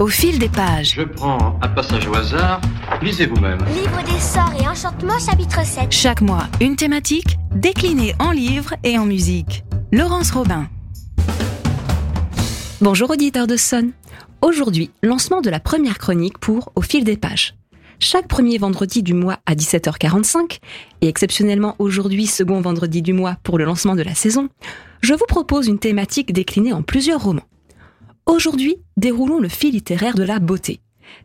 Au fil des pages. Je prends un passage au hasard. Lisez vous-même. Livre des sorts et enchantements, chapitre 7. Chaque mois, une thématique déclinée en livres et en musique. Laurence Robin. Bonjour auditeurs de Son. Aujourd'hui, lancement de la première chronique pour Au fil des pages. Chaque premier vendredi du mois à 17h45, et exceptionnellement aujourd'hui second vendredi du mois pour le lancement de la saison, je vous propose une thématique déclinée en plusieurs romans. Aujourd'hui, déroulons le fil littéraire de la beauté.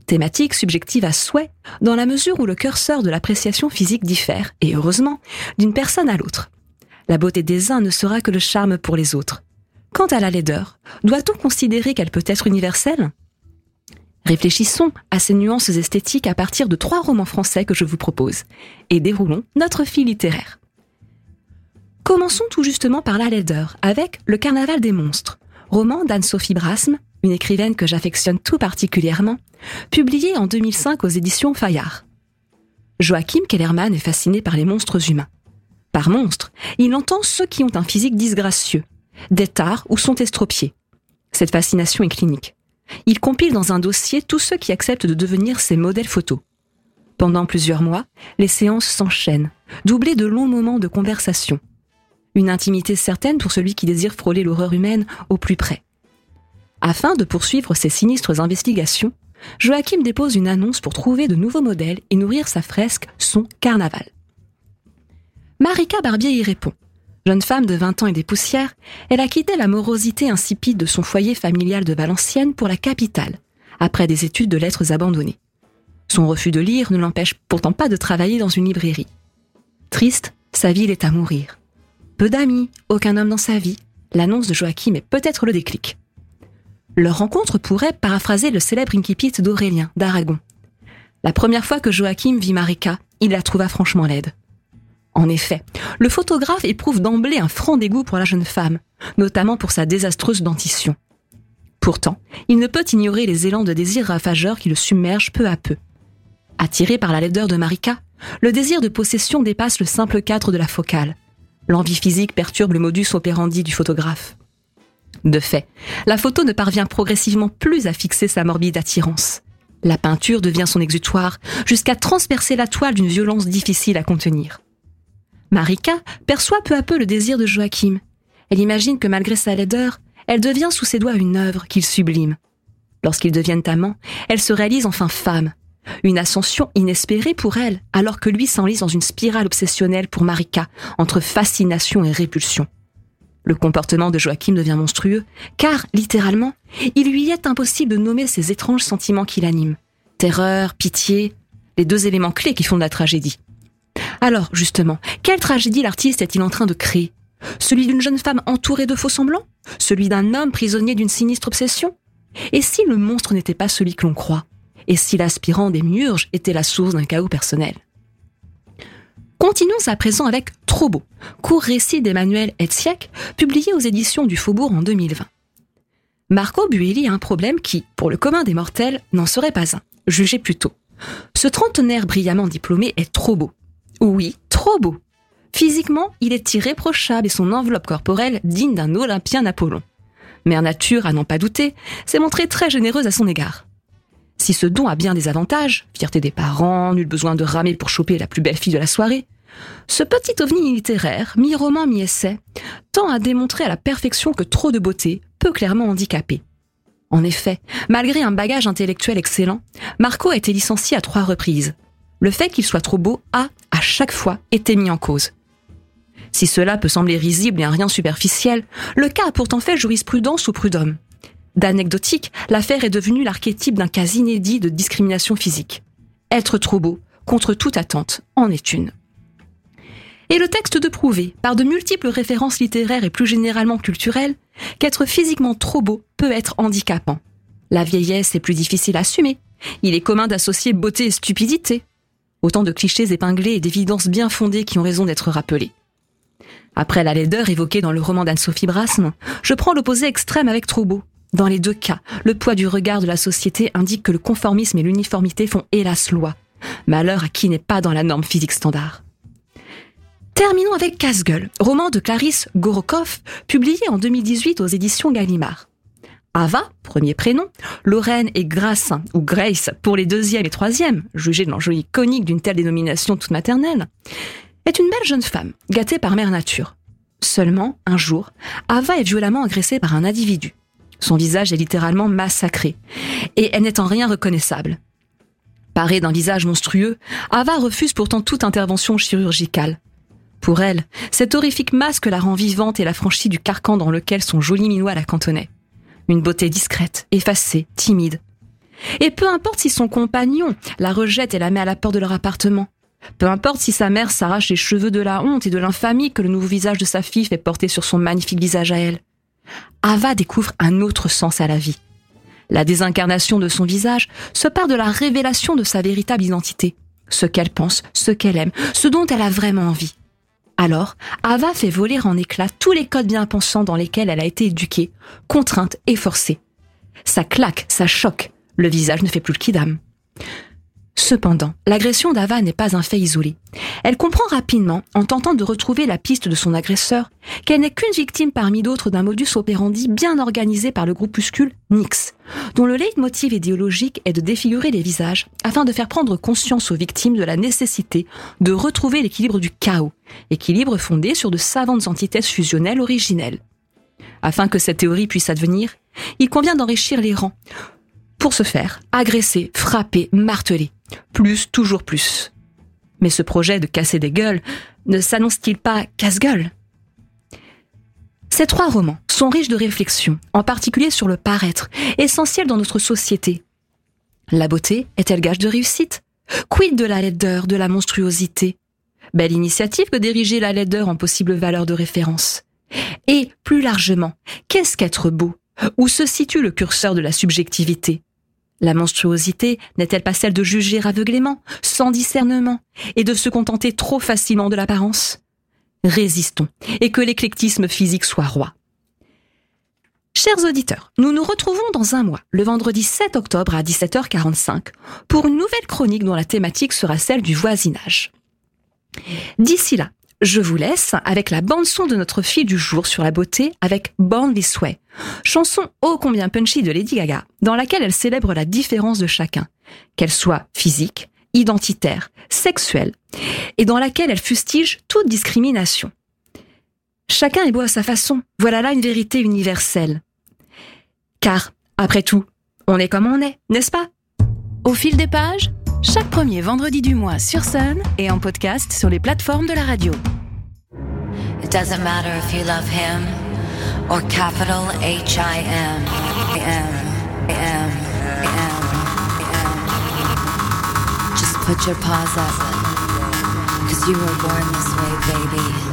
Thématique subjective à souhait, dans la mesure où le curseur de l'appréciation physique diffère, et heureusement, d'une personne à l'autre. La beauté des uns ne sera que le charme pour les autres. Quant à la laideur, doit-on considérer qu'elle peut être universelle? Réfléchissons à ces nuances esthétiques à partir de trois romans français que je vous propose, et déroulons notre fil littéraire. Commençons tout justement par la laideur, avec Le Carnaval des monstres, roman d'Anne-Sophie Brasme, une écrivaine que j'affectionne tout particulièrement, publié en 2005 aux éditions Fayard. Joachim Kellerman est fasciné par les monstres humains. Par monstres, il entend ceux qui ont un physique disgracieux, des tares ou sont estropiés. Cette fascination est clinique. Il compile dans un dossier tous ceux qui acceptent de devenir ses modèles photos. Pendant plusieurs mois, les séances s'enchaînent, doublées de longs moments de conversation une intimité certaine pour celui qui désire frôler l'horreur humaine au plus près. Afin de poursuivre ses sinistres investigations, Joachim dépose une annonce pour trouver de nouveaux modèles et nourrir sa fresque Son Carnaval. Marika Barbier y répond. Jeune femme de 20 ans et des poussières, elle a quitté la morosité insipide de son foyer familial de Valenciennes pour la capitale, après des études de lettres abandonnées. Son refus de lire ne l'empêche pourtant pas de travailler dans une librairie. Triste, sa ville est à mourir. Peu d'amis, aucun homme dans sa vie. L'annonce de Joachim est peut-être le déclic. Leur rencontre pourrait paraphraser le célèbre incipit d'Aurélien, d'Aragon. La première fois que Joachim vit Marika, il la trouva franchement laide. En effet, le photographe éprouve d'emblée un franc dégoût pour la jeune femme, notamment pour sa désastreuse dentition. Pourtant, il ne peut ignorer les élans de désir rafageurs qui le submergent peu à peu. Attiré par la laideur de Marika, le désir de possession dépasse le simple cadre de la focale. L'envie physique perturbe le modus operandi du photographe. De fait, la photo ne parvient progressivement plus à fixer sa morbide attirance. La peinture devient son exutoire, jusqu'à transpercer la toile d'une violence difficile à contenir. Marika perçoit peu à peu le désir de Joachim. Elle imagine que malgré sa laideur, elle devient sous ses doigts une œuvre qu'il sublime. Lorsqu'ils deviennent amants, elle se réalise enfin femme, une ascension inespérée pour elle, alors que lui s'enlise dans une spirale obsessionnelle pour Marika, entre fascination et répulsion. Le comportement de Joachim devient monstrueux, car, littéralement, il lui est impossible de nommer ces étranges sentiments qui l'animent. Terreur, pitié, les deux éléments clés qui font de la tragédie. Alors, justement, quelle tragédie l'artiste est-il en train de créer? Celui d'une jeune femme entourée de faux semblants? Celui d'un homme prisonnier d'une sinistre obsession? Et si le monstre n'était pas celui que l'on croit? Et si l'aspirant des murges était la source d'un chaos personnel. Continuons à présent avec Trop beau, court récit d'Emmanuel Etziak, publié aux éditions du Faubourg en 2020. Marco Buelli a un problème qui, pour le commun des mortels, n'en serait pas un. Jugez plutôt. Ce trentenaire brillamment diplômé est trop beau. Oui, trop beau. Physiquement, il est irréprochable et son enveloppe corporelle digne d'un Olympien Apollon. Mère Nature, à n'en pas douter, s'est montrée très généreuse à son égard. Si ce don a bien des avantages, fierté des parents, nul besoin de ramer pour choper la plus belle fille de la soirée, ce petit ovni littéraire, mi-roman, mi-essai, tend à démontrer à la perfection que trop de beauté peut clairement handicaper. En effet, malgré un bagage intellectuel excellent, Marco a été licencié à trois reprises. Le fait qu'il soit trop beau a, à chaque fois, été mis en cause. Si cela peut sembler risible et un rien superficiel, le cas a pourtant fait jurisprudence ou prud'homme. D'anecdotique, l'affaire est devenue l'archétype d'un cas inédit de discrimination physique. Être trop beau, contre toute attente, en est une. Et le texte de prouver, par de multiples références littéraires et plus généralement culturelles, qu'être physiquement trop beau peut être handicapant. La vieillesse est plus difficile à assumer. Il est commun d'associer beauté et stupidité. Autant de clichés épinglés et d'évidences bien fondées qui ont raison d'être rappelés. Après la laideur évoquée dans le roman d'Anne-Sophie Brasme, je prends l'opposé extrême avec trop beau, dans les deux cas, le poids du regard de la société indique que le conformisme et l'uniformité font hélas loi. Malheur à qui n'est pas dans la norme physique standard. Terminons avec Casse-gueule, roman de Clarisse Gorokoff, publié en 2018 aux éditions Gallimard. Ava, premier prénom, Lorraine et Grace, ou Grace pour les deuxième et troisième, jugés de l'enjeu iconique d'une telle dénomination toute maternelle, est une belle jeune femme, gâtée par mère nature. Seulement, un jour, Ava est violemment agressée par un individu. Son visage est littéralement massacré, et elle n'est en rien reconnaissable. Parée d'un visage monstrueux, Ava refuse pourtant toute intervention chirurgicale. Pour elle, cet horrifique masque la rend vivante et la franchit du carcan dans lequel son joli minois la cantonnait. Une beauté discrète, effacée, timide. Et peu importe si son compagnon la rejette et la met à la porte de leur appartement. Peu importe si sa mère s'arrache les cheveux de la honte et de l'infamie que le nouveau visage de sa fille fait porter sur son magnifique visage à elle. Ava découvre un autre sens à la vie. La désincarnation de son visage se part de la révélation de sa véritable identité, ce qu'elle pense, ce qu'elle aime, ce dont elle a vraiment envie. Alors, Ava fait voler en éclats tous les codes bien pensants dans lesquels elle a été éduquée, contrainte et forcée. Ça claque, ça choque, le visage ne fait plus le kidam. Cependant, l'agression d'Ava n'est pas un fait isolé. Elle comprend rapidement, en tentant de retrouver la piste de son agresseur, qu'elle n'est qu'une victime parmi d'autres d'un modus operandi bien organisé par le groupuscule Nix, dont le leitmotiv idéologique est de défigurer les visages afin de faire prendre conscience aux victimes de la nécessité de retrouver l'équilibre du chaos, équilibre fondé sur de savantes antithèses fusionnelles originelles. Afin que cette théorie puisse advenir, il convient d'enrichir les rangs. Pour ce faire, agresser, frapper, marteler, plus, toujours plus. Mais ce projet de casser des gueules ne s'annonce-t-il pas casse-gueule? Ces trois romans sont riches de réflexions, en particulier sur le paraître, essentiel dans notre société. La beauté est-elle gage de réussite? Quid de la laideur, de la monstruosité? Belle initiative que d'ériger la laideur en possible valeur de référence. Et, plus largement, qu'est-ce qu'être beau? Où se situe le curseur de la subjectivité? La monstruosité n'est-elle pas celle de juger aveuglément, sans discernement, et de se contenter trop facilement de l'apparence? Résistons, et que l'éclectisme physique soit roi. Chers auditeurs, nous nous retrouvons dans un mois, le vendredi 7 octobre à 17h45, pour une nouvelle chronique dont la thématique sera celle du voisinage. D'ici là, je vous laisse avec la bande-son de notre fille du jour sur la beauté avec Born This Way, chanson ô combien punchy de Lady Gaga, dans laquelle elle célèbre la différence de chacun, qu'elle soit physique, identitaire, sexuelle, et dans laquelle elle fustige toute discrimination. Chacun est beau à sa façon, voilà là une vérité universelle. Car, après tout, on est comme on est, n'est-ce pas? Au fil des pages chaque premier vendredi du mois sur Sun et en podcast sur les plateformes de la radio. It doesn't matter if you love him or capital H I M. M M M Just put your paws up. Cause you were born this way baby